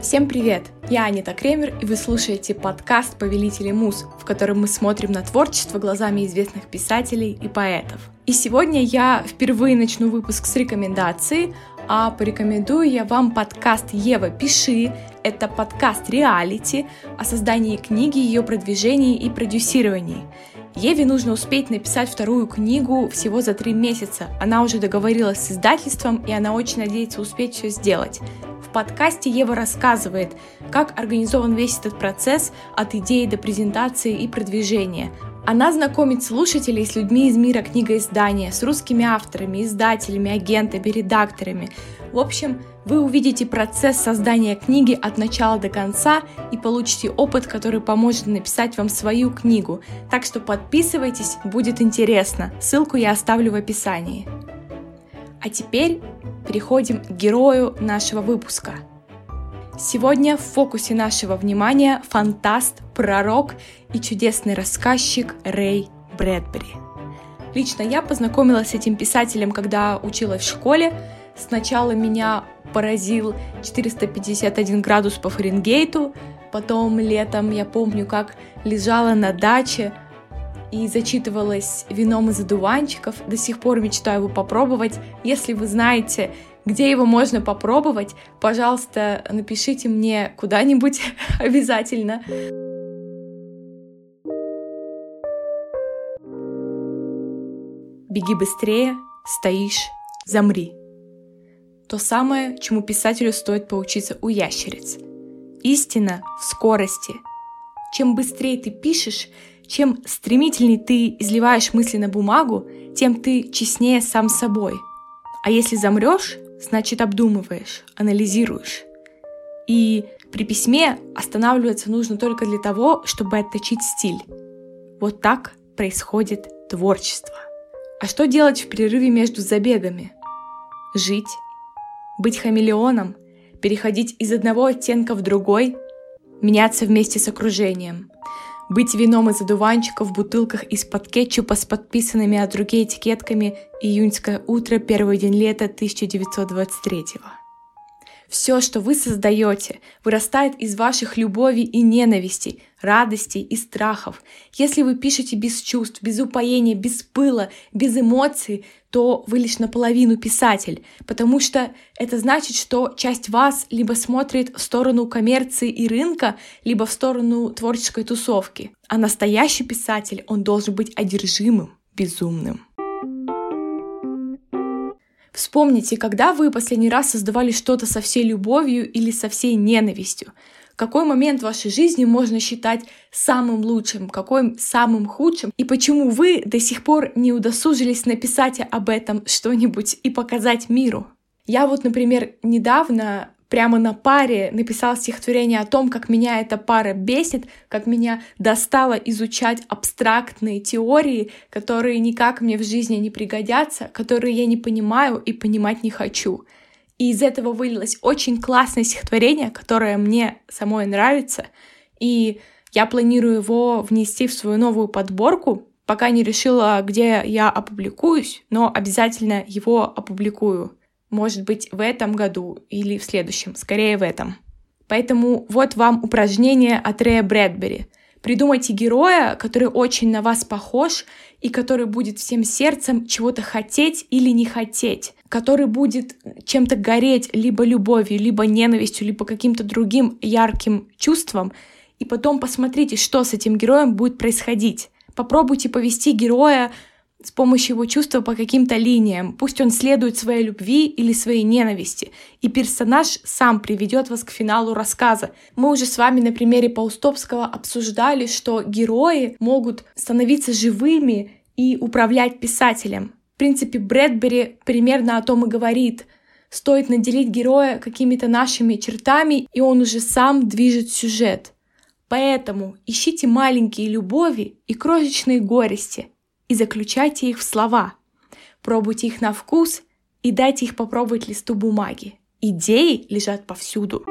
Всем привет! Я Анита Кремер, и вы слушаете подкаст «Повелители муз», в котором мы смотрим на творчество глазами известных писателей и поэтов. И сегодня я впервые начну выпуск с рекомендации, а порекомендую я вам подкаст «Ева, пиши». Это подкаст реалити о создании книги, ее продвижении и продюсировании. Еве нужно успеть написать вторую книгу всего за три месяца. Она уже договорилась с издательством, и она очень надеется успеть все сделать. Подкасте Ева рассказывает, как организован весь этот процесс от идеи до презентации и продвижения. Она знакомит слушателей с людьми из мира книгоиздания, с русскими авторами, издателями, агентами, редакторами. В общем, вы увидите процесс создания книги от начала до конца и получите опыт, который поможет написать вам свою книгу. Так что подписывайтесь, будет интересно. Ссылку я оставлю в описании. А теперь переходим к герою нашего выпуска. Сегодня в фокусе нашего внимания фантаст, пророк и чудесный рассказчик Рэй Брэдбери. Лично я познакомилась с этим писателем, когда училась в школе. Сначала меня поразил 451 градус по Фаренгейту, потом летом я помню, как лежала на даче, и зачитывалась вином из одуванчиков. До сих пор мечтаю его попробовать. Если вы знаете, где его можно попробовать, пожалуйста, напишите мне куда-нибудь обязательно. Беги быстрее, стоишь, замри. То самое, чему писателю стоит поучиться у ящериц. Истина в скорости. Чем быстрее ты пишешь, чем стремительнее ты изливаешь мысли на бумагу, тем ты честнее сам собой. А если замрешь, значит обдумываешь, анализируешь. И при письме останавливаться нужно только для того, чтобы отточить стиль. Вот так происходит творчество. А что делать в перерыве между забегами? Жить, быть хамелеоном, переходить из одного оттенка в другой, меняться вместе с окружением – быть вином из одуванчиков в бутылках из-под кетчупа с подписанными от руки этикетками «Июньское утро, первый день лета 1923 -го. Все, что вы создаете, вырастает из ваших любовей и ненавистей, радостей и страхов. Если вы пишете без чувств, без упоения, без пыла, без эмоций, то вы лишь наполовину писатель, потому что это значит, что часть вас либо смотрит в сторону коммерции и рынка, либо в сторону творческой тусовки. А настоящий писатель, он должен быть одержимым, безумным. Вспомните, когда вы последний раз создавали что-то со всей любовью или со всей ненавистью. Какой момент в вашей жизни можно считать самым лучшим, какой самым худшим, и почему вы до сих пор не удосужились написать об этом что-нибудь и показать миру. Я вот, например, недавно прямо на паре написал стихотворение о том, как меня эта пара бесит, как меня достало изучать абстрактные теории, которые никак мне в жизни не пригодятся, которые я не понимаю и понимать не хочу. И из этого вылилось очень классное стихотворение, которое мне самой нравится, и я планирую его внести в свою новую подборку, пока не решила, где я опубликуюсь, но обязательно его опубликую. Может быть, в этом году или в следующем, скорее в этом. Поэтому вот вам упражнение от Рэя Брэдбери. Придумайте героя, который очень на вас похож и который будет всем сердцем чего-то хотеть или не хотеть, который будет чем-то гореть либо любовью, либо ненавистью, либо каким-то другим ярким чувством, и потом посмотрите, что с этим героем будет происходить. Попробуйте повести героя с помощью его чувства по каким-то линиям. Пусть он следует своей любви или своей ненависти, и персонаж сам приведет вас к финалу рассказа. Мы уже с вами на примере Паустовского обсуждали, что герои могут становиться живыми и управлять писателем. В принципе, Брэдбери примерно о том и говорит. Стоит наделить героя какими-то нашими чертами, и он уже сам движет сюжет. Поэтому ищите маленькие любови и крошечные горести – и заключайте их в слова. Пробуйте их на вкус и дайте их попробовать листу бумаги. Идеи лежат повсюду.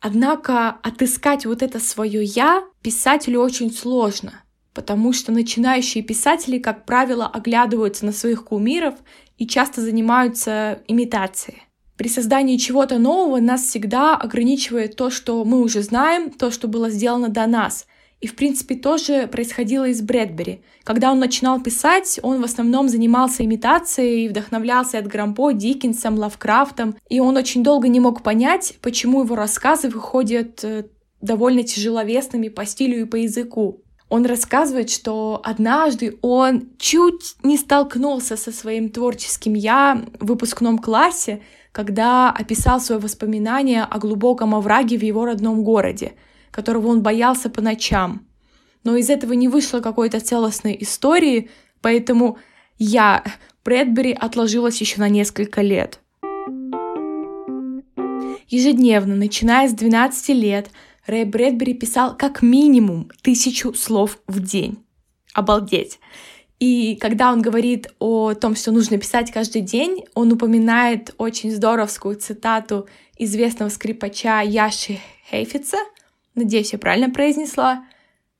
Однако отыскать вот это свое «я» писателю очень сложно, потому что начинающие писатели, как правило, оглядываются на своих кумиров и часто занимаются имитацией. При создании чего-то нового нас всегда ограничивает то, что мы уже знаем, то, что было сделано до нас. И, в принципе, тоже происходило и с Брэдбери. Когда он начинал писать, он в основном занимался имитацией, вдохновлялся от Грампо, Диккенсом, Лавкрафтом, и он очень долго не мог понять, почему его рассказы выходят э, довольно тяжеловесными по стилю и по языку. Он рассказывает, что однажды он чуть не столкнулся со своим творческим «я» в выпускном классе, когда описал свои воспоминания о глубоком овраге в его родном городе, которого он боялся по ночам. Но из этого не вышло какой-то целостной истории, поэтому я Брэдбери отложилась еще на несколько лет. Ежедневно, начиная с 12 лет, Рэй Брэдбери писал как минимум тысячу слов в день. Обалдеть. И когда он говорит о том, что нужно писать каждый день, он упоминает очень здоровскую цитату известного скрипача Яши Хейфица. Надеюсь, я правильно произнесла.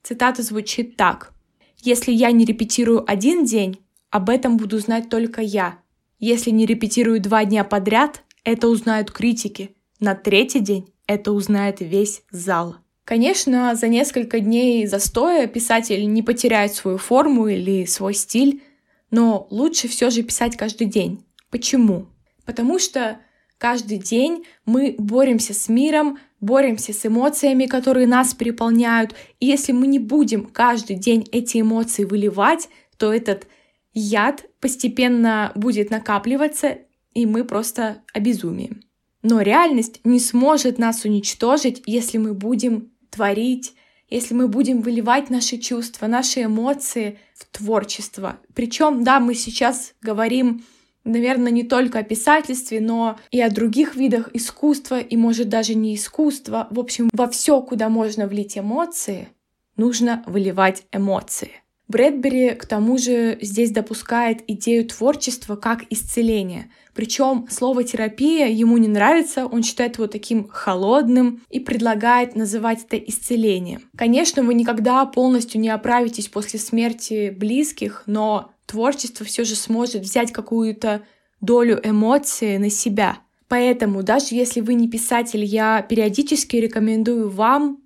Цитата звучит так. «Если я не репетирую один день, об этом буду знать только я. Если не репетирую два дня подряд, это узнают критики. На третий день это узнает весь зал». Конечно, за несколько дней застоя писатель не потеряет свою форму или свой стиль, но лучше все же писать каждый день. Почему? Потому что каждый день мы боремся с миром, боремся с эмоциями, которые нас переполняют. И если мы не будем каждый день эти эмоции выливать, то этот яд постепенно будет накапливаться, и мы просто обезумеем. Но реальность не сможет нас уничтожить, если мы будем творить, если мы будем выливать наши чувства, наши эмоции в творчество. Причем, да, мы сейчас говорим, наверное, не только о писательстве, но и о других видах искусства, и, может, даже не искусства. В общем, во все, куда можно влить эмоции, нужно выливать эмоции. Брэдбери, к тому же, здесь допускает идею творчества как исцеления. Причем слово терапия ему не нравится, он считает его таким холодным и предлагает называть это исцелением. Конечно, вы никогда полностью не оправитесь после смерти близких, но творчество все же сможет взять какую-то долю эмоций на себя. Поэтому даже если вы не писатель, я периодически рекомендую вам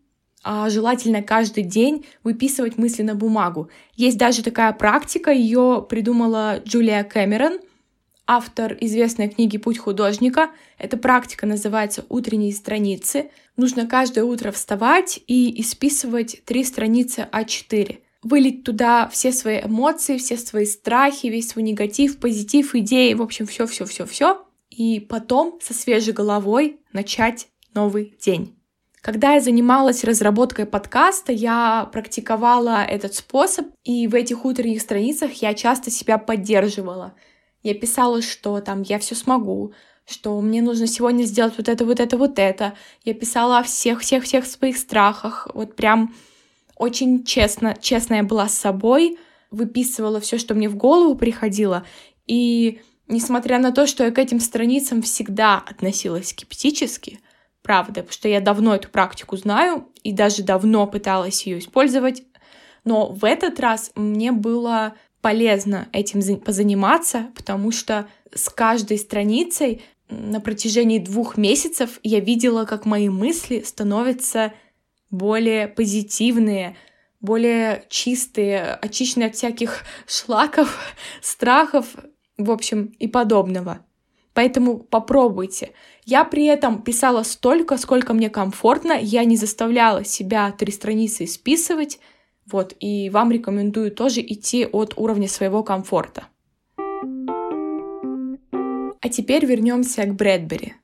а желательно каждый день выписывать мысли на бумагу. Есть даже такая практика, ее придумала Джулия Кэмерон, автор известной книги «Путь художника». Эта практика называется «Утренние страницы». Нужно каждое утро вставать и исписывать три страницы А4. Вылить туда все свои эмоции, все свои страхи, весь свой негатив, позитив, идеи, в общем, все-все-все-все. И потом со свежей головой начать новый день. Когда я занималась разработкой подкаста, я практиковала этот способ, и в этих утренних страницах я часто себя поддерживала. Я писала, что там я все смогу, что мне нужно сегодня сделать вот это, вот это, вот это. Я писала о всех-всех-всех своих страхах. Вот прям очень честно, честная была с собой, выписывала все, что мне в голову приходило. И несмотря на то, что я к этим страницам всегда относилась скептически, правда, потому что я давно эту практику знаю и даже давно пыталась ее использовать. Но в этот раз мне было полезно этим позаниматься, потому что с каждой страницей на протяжении двух месяцев я видела, как мои мысли становятся более позитивные, более чистые, очищенные от всяких шлаков, страхов, в общем, и подобного. Поэтому попробуйте. Я при этом писала столько, сколько мне комфортно. Я не заставляла себя три страницы исписывать. Вот, и вам рекомендую тоже идти от уровня своего комфорта. А теперь вернемся к Брэдбери.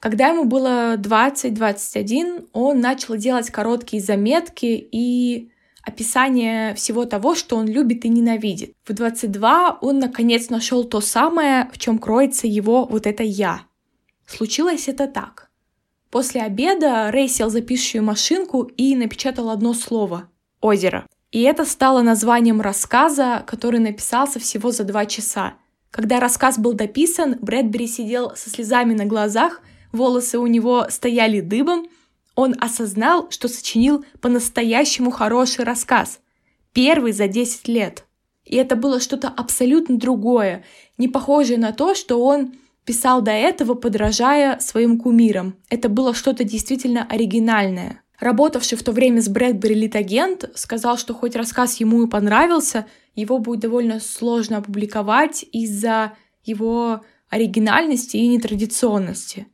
Когда ему было 20-21, он начал делать короткие заметки и описание всего того, что он любит и ненавидит. В 22 он наконец нашел то самое, в чем кроется его вот это «я». Случилось это так. После обеда Рэй сел за пишущую машинку и напечатал одно слово — «озеро». И это стало названием рассказа, который написался всего за два часа. Когда рассказ был дописан, Брэдбери сидел со слезами на глазах, волосы у него стояли дыбом, он осознал, что сочинил по-настоящему хороший рассказ. Первый за 10 лет. И это было что-то абсолютно другое, не похожее на то, что он писал до этого, подражая своим кумирам. Это было что-то действительно оригинальное. Работавший в то время с Брэдбери литагент сказал, что хоть рассказ ему и понравился, его будет довольно сложно опубликовать из-за его оригинальности и нетрадиционности.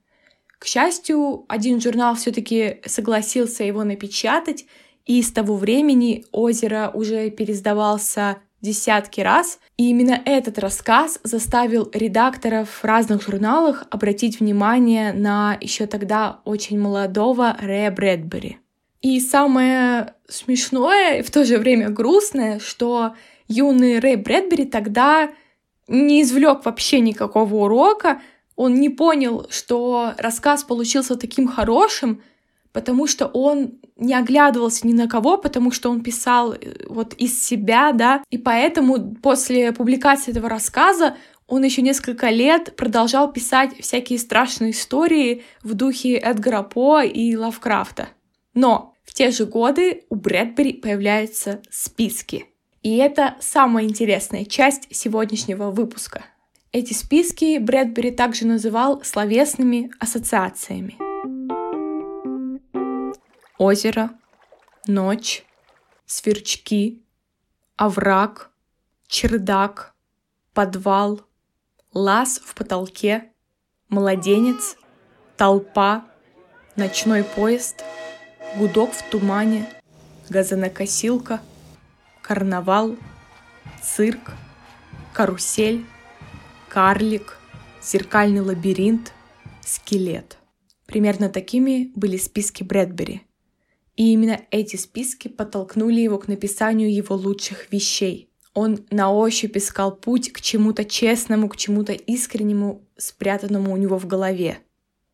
К счастью, один журнал все-таки согласился его напечатать, и с того времени «Озеро» уже пересдавался десятки раз, и именно этот рассказ заставил редакторов разных журналах обратить внимание на еще тогда очень молодого Рэя Брэдбери. И самое смешное и в то же время грустное, что юный Рэй Брэдбери тогда не извлек вообще никакого урока, он не понял, что рассказ получился таким хорошим, потому что он не оглядывался ни на кого, потому что он писал э, вот из себя, да, и поэтому после публикации этого рассказа он еще несколько лет продолжал писать всякие страшные истории в духе Эдгара По и Лавкрафта. Но в те же годы у Брэдбери появляются списки. И это самая интересная часть сегодняшнего выпуска. Эти списки Брэдбери также называл словесными ассоциациями. Озеро, ночь, сверчки, овраг, чердак, подвал, лаз в потолке, младенец, толпа, ночной поезд, гудок в тумане, газонокосилка, карнавал, цирк, карусель, карлик, зеркальный лабиринт, скелет. Примерно такими были списки Брэдбери – и именно эти списки подтолкнули его к написанию его лучших вещей. Он на ощупь искал путь к чему-то честному, к чему-то искреннему, спрятанному у него в голове.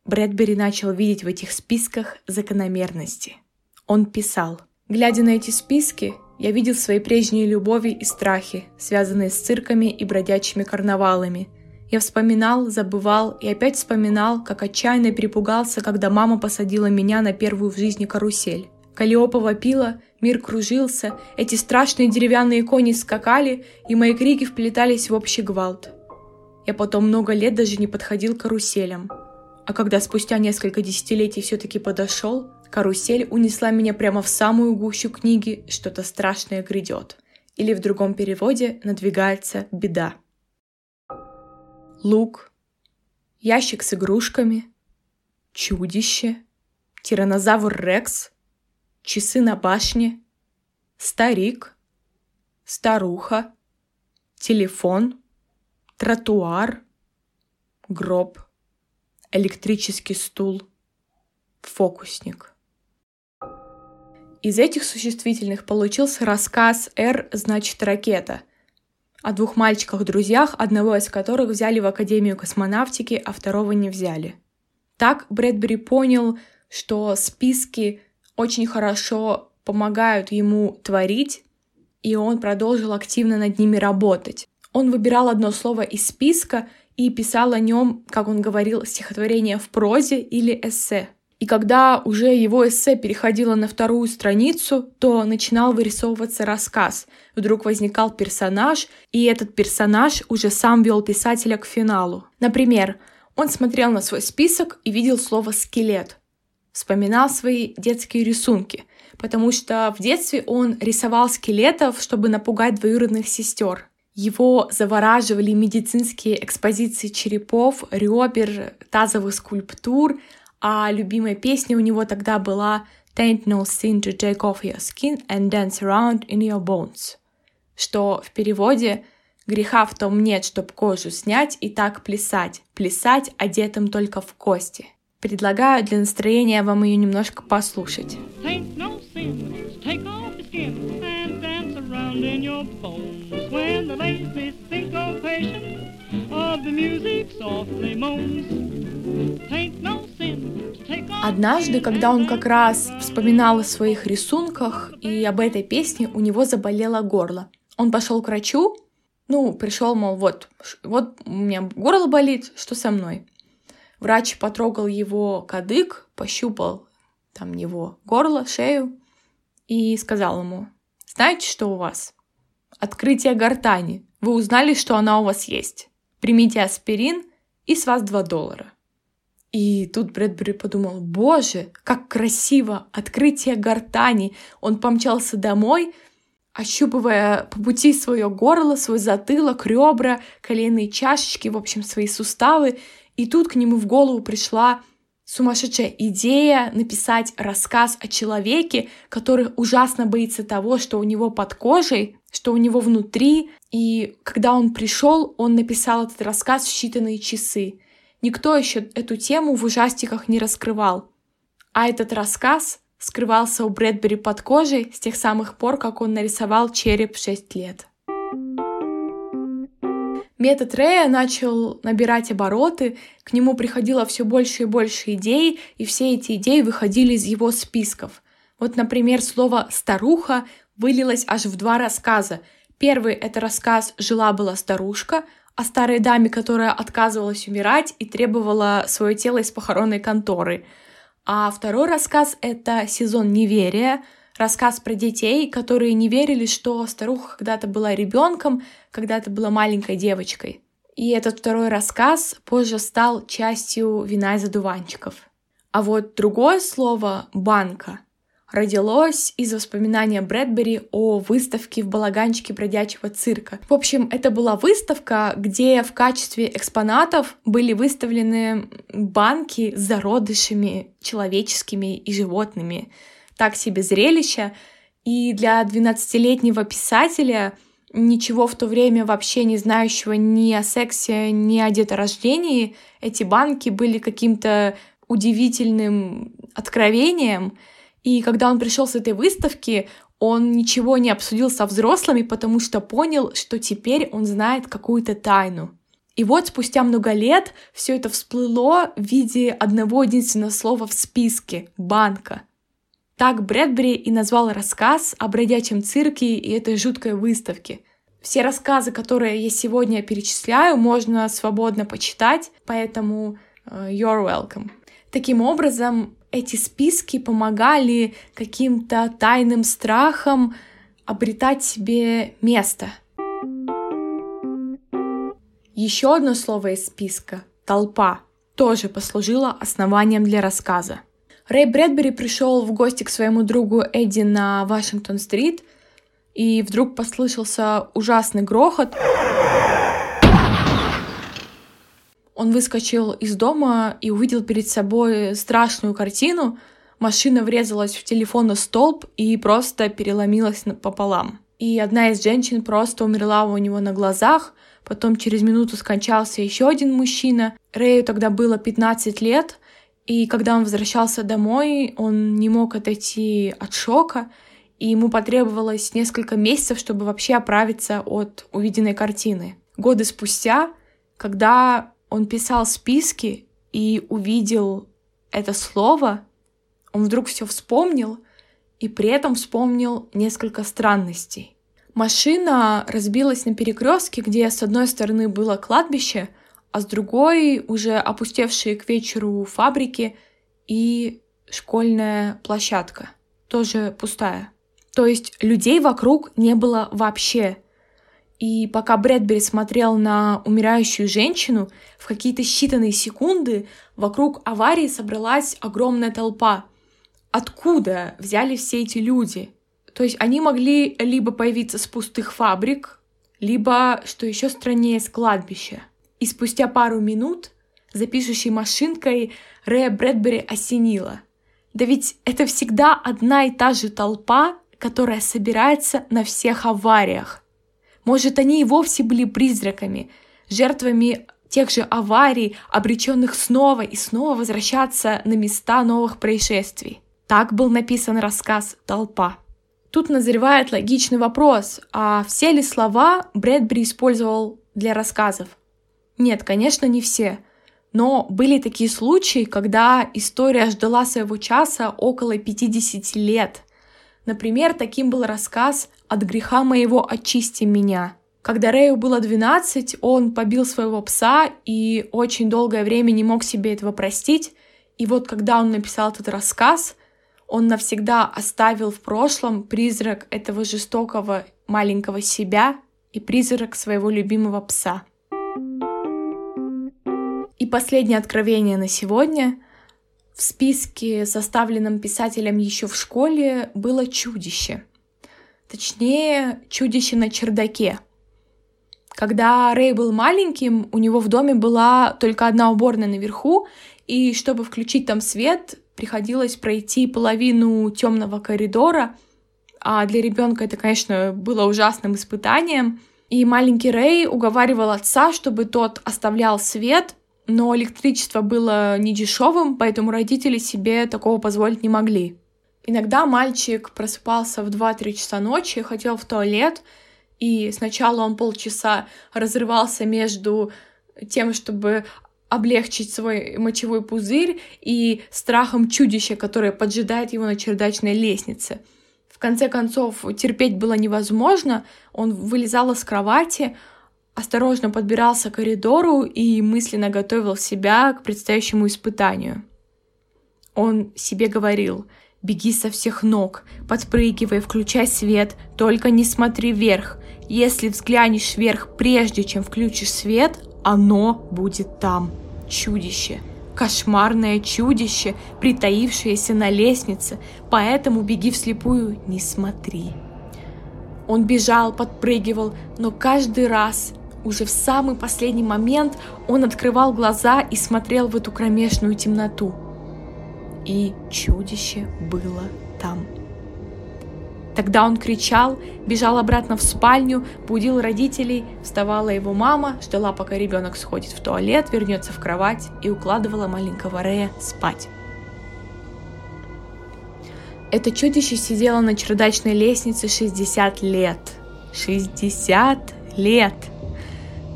Брэдбери начал видеть в этих списках закономерности. Он писал, «Глядя на эти списки, я видел свои прежние любови и страхи, связанные с цирками и бродячими карнавалами. Я вспоминал, забывал и опять вспоминал, как отчаянно перепугался, когда мама посадила меня на первую в жизни карусель. Калиопа вопила, мир кружился, эти страшные деревянные кони скакали, и мои крики вплетались в общий гвалт. Я потом много лет даже не подходил к каруселям. А когда спустя несколько десятилетий все-таки подошел, карусель унесла меня прямо в самую гущу книги «Что-то страшное грядет». Или в другом переводе «Надвигается беда». Лук, ящик с игрушками, чудище, тиранозавр Рекс – часы на башне, старик, старуха, телефон, тротуар, гроб, электрический стул, фокусник. Из этих существительных получился рассказ «Р» значит «ракета», о двух мальчиках-друзьях, одного из которых взяли в Академию космонавтики, а второго не взяли. Так Брэдбери понял, что списки очень хорошо помогают ему творить, и он продолжил активно над ними работать. Он выбирал одно слово из списка и писал о нем, как он говорил, стихотворение в прозе или эссе. И когда уже его эссе переходило на вторую страницу, то начинал вырисовываться рассказ. Вдруг возникал персонаж, и этот персонаж уже сам вел писателя к финалу. Например, он смотрел на свой список и видел слово «скелет» вспоминал свои детские рисунки, потому что в детстве он рисовал скелетов, чтобы напугать двоюродных сестер. Его завораживали медицинские экспозиции черепов, ребер, тазовых скульптур, а любимая песня у него тогда была «Tain't no sin to take off your skin and dance around in your bones», что в переводе «Греха в том нет, чтоб кожу снять и так плясать, плясать одетым только в кости». Предлагаю для настроения вам ее немножко послушать. Однажды, когда он как раз вспоминал о своих рисунках и об этой песне, у него заболело горло. Он пошел к врачу, ну, пришел, мол, вот, вот у меня горло болит, что со мной? Врач потрогал его кадык, пощупал там его горло, шею и сказал ему, знаете, что у вас? Открытие гортани. Вы узнали, что она у вас есть. Примите аспирин и с вас 2 доллара. И тут Брэдбери подумал, боже, как красиво, открытие гортани. Он помчался домой, ощупывая по пути свое горло, свой затылок, ребра, коленные чашечки, в общем, свои суставы. И тут к нему в голову пришла сумасшедшая идея написать рассказ о человеке, который ужасно боится того, что у него под кожей, что у него внутри. И когда он пришел, он написал этот рассказ в считанные часы. Никто еще эту тему в ужастиках не раскрывал. А этот рассказ скрывался у Брэдбери под кожей с тех самых пор, как он нарисовал череп в 6 лет. Метод Рэя начал набирать обороты, к нему приходило все больше и больше идей, и все эти идеи выходили из его списков. Вот, например, слово «старуха» вылилось аж в два рассказа. Первый — это рассказ «Жила-была старушка», о старой даме, которая отказывалась умирать и требовала свое тело из похоронной конторы. А второй рассказ — это «Сезон неверия», рассказ про детей, которые не верили, что старуха когда-то была ребенком, когда-то была маленькой девочкой. И этот второй рассказ позже стал частью «Вина из одуванчиков». А вот другое слово «банка» родилось из воспоминания Брэдбери о выставке в балаганчике бродячего цирка. В общем, это была выставка, где в качестве экспонатов были выставлены банки с зародышами человеческими и животными так себе зрелище. И для 12-летнего писателя, ничего в то время вообще не знающего ни о сексе, ни о деторождении, эти банки были каким-то удивительным откровением. И когда он пришел с этой выставки, он ничего не обсудил со взрослыми, потому что понял, что теперь он знает какую-то тайну. И вот спустя много лет все это всплыло в виде одного единственного слова в списке — банка. Так Брэдбери и назвал рассказ о бродячем цирке и этой жуткой выставке. Все рассказы, которые я сегодня перечисляю, можно свободно почитать, поэтому uh, you're welcome. Таким образом, эти списки помогали каким-то тайным страхам обретать себе место. Еще одно слово из списка — толпа — тоже послужило основанием для рассказа. Рэй Брэдбери пришел в гости к своему другу Эдди на Вашингтон-стрит, и вдруг послышался ужасный грохот. Он выскочил из дома и увидел перед собой страшную картину. Машина врезалась в телефонный столб и просто переломилась пополам. И одна из женщин просто умерла у него на глазах. Потом через минуту скончался еще один мужчина. Рэю тогда было 15 лет, и когда он возвращался домой, он не мог отойти от шока, и ему потребовалось несколько месяцев, чтобы вообще оправиться от увиденной картины. Годы спустя, когда он писал списки и увидел это слово, он вдруг все вспомнил и при этом вспомнил несколько странностей. Машина разбилась на перекрестке, где с одной стороны было кладбище, а с другой уже опустевшие к вечеру фабрики и школьная площадка, тоже пустая. То есть людей вокруг не было вообще. И пока Брэдбери смотрел на умирающую женщину, в какие-то считанные секунды вокруг аварии собралась огромная толпа. Откуда взяли все эти люди? То есть они могли либо появиться с пустых фабрик, либо, что еще страннее, с кладбища. И спустя пару минут за пишущей машинкой Рэя Брэдбери осенила. Да ведь это всегда одна и та же толпа, которая собирается на всех авариях. Может, они и вовсе были призраками, жертвами тех же аварий, обреченных снова и снова возвращаться на места новых происшествий. Так был написан рассказ «Толпа». Тут назревает логичный вопрос, а все ли слова Брэдбери использовал для рассказов? Нет, конечно, не все. Но были такие случаи, когда история ждала своего часа около 50 лет. Например, таким был рассказ «От греха моего очисти меня». Когда Рэю было 12, он побил своего пса и очень долгое время не мог себе этого простить. И вот когда он написал этот рассказ, он навсегда оставил в прошлом призрак этого жестокого маленького себя и призрак своего любимого пса. последнее откровение на сегодня. В списке, составленном писателем еще в школе, было чудище. Точнее, чудище на чердаке. Когда Рэй был маленьким, у него в доме была только одна уборная наверху, и чтобы включить там свет, приходилось пройти половину темного коридора, а для ребенка это, конечно, было ужасным испытанием. И маленький Рэй уговаривал отца, чтобы тот оставлял свет, но электричество было не дешевым, поэтому родители себе такого позволить не могли. Иногда мальчик просыпался в 2-3 часа ночи, хотел в туалет, и сначала он полчаса разрывался между тем, чтобы облегчить свой мочевой пузырь и страхом чудища, которое поджидает его на чердачной лестнице. В конце концов, терпеть было невозможно, он вылезал из кровати, осторожно подбирался к коридору и мысленно готовил себя к предстоящему испытанию. Он себе говорил «Беги со всех ног, подпрыгивай, включай свет, только не смотри вверх. Если взглянешь вверх прежде, чем включишь свет, оно будет там. Чудище, кошмарное чудище, притаившееся на лестнице, поэтому беги вслепую, не смотри». Он бежал, подпрыгивал, но каждый раз уже в самый последний момент он открывал глаза и смотрел в эту кромешную темноту. И чудище было там. Тогда он кричал, бежал обратно в спальню, будил родителей, вставала его мама, ждала, пока ребенок сходит в туалет, вернется в кровать и укладывала маленького Рея спать. Это чудище сидело на чердачной лестнице 60 лет. 60 лет!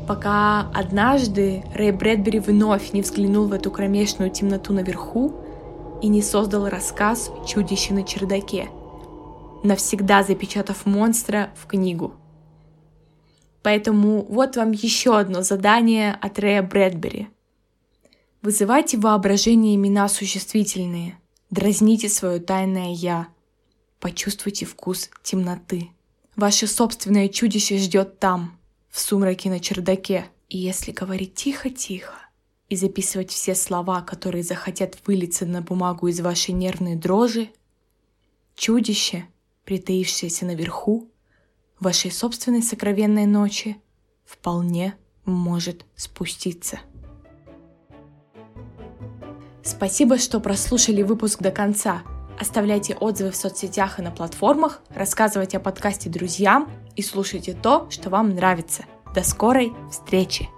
Пока однажды Рэй Брэдбери вновь не взглянул в эту кромешную темноту наверху и не создал рассказ «Чудище на чердаке», навсегда запечатав монстра в книгу. Поэтому вот вам еще одно задание от Рэя Брэдбери. Вызывайте в воображении имена существительные, дразните свое тайное «я», почувствуйте вкус темноты. Ваше собственное чудище ждет там – в сумраке на чердаке. И если говорить тихо-тихо и записывать все слова, которые захотят вылиться на бумагу из вашей нервной дрожи, чудище, притаившееся наверху, вашей собственной сокровенной ночи, вполне может спуститься. Спасибо, что прослушали выпуск до конца. Оставляйте отзывы в соцсетях и на платформах, рассказывайте о подкасте друзьям и слушайте то, что вам нравится. До скорой встречи!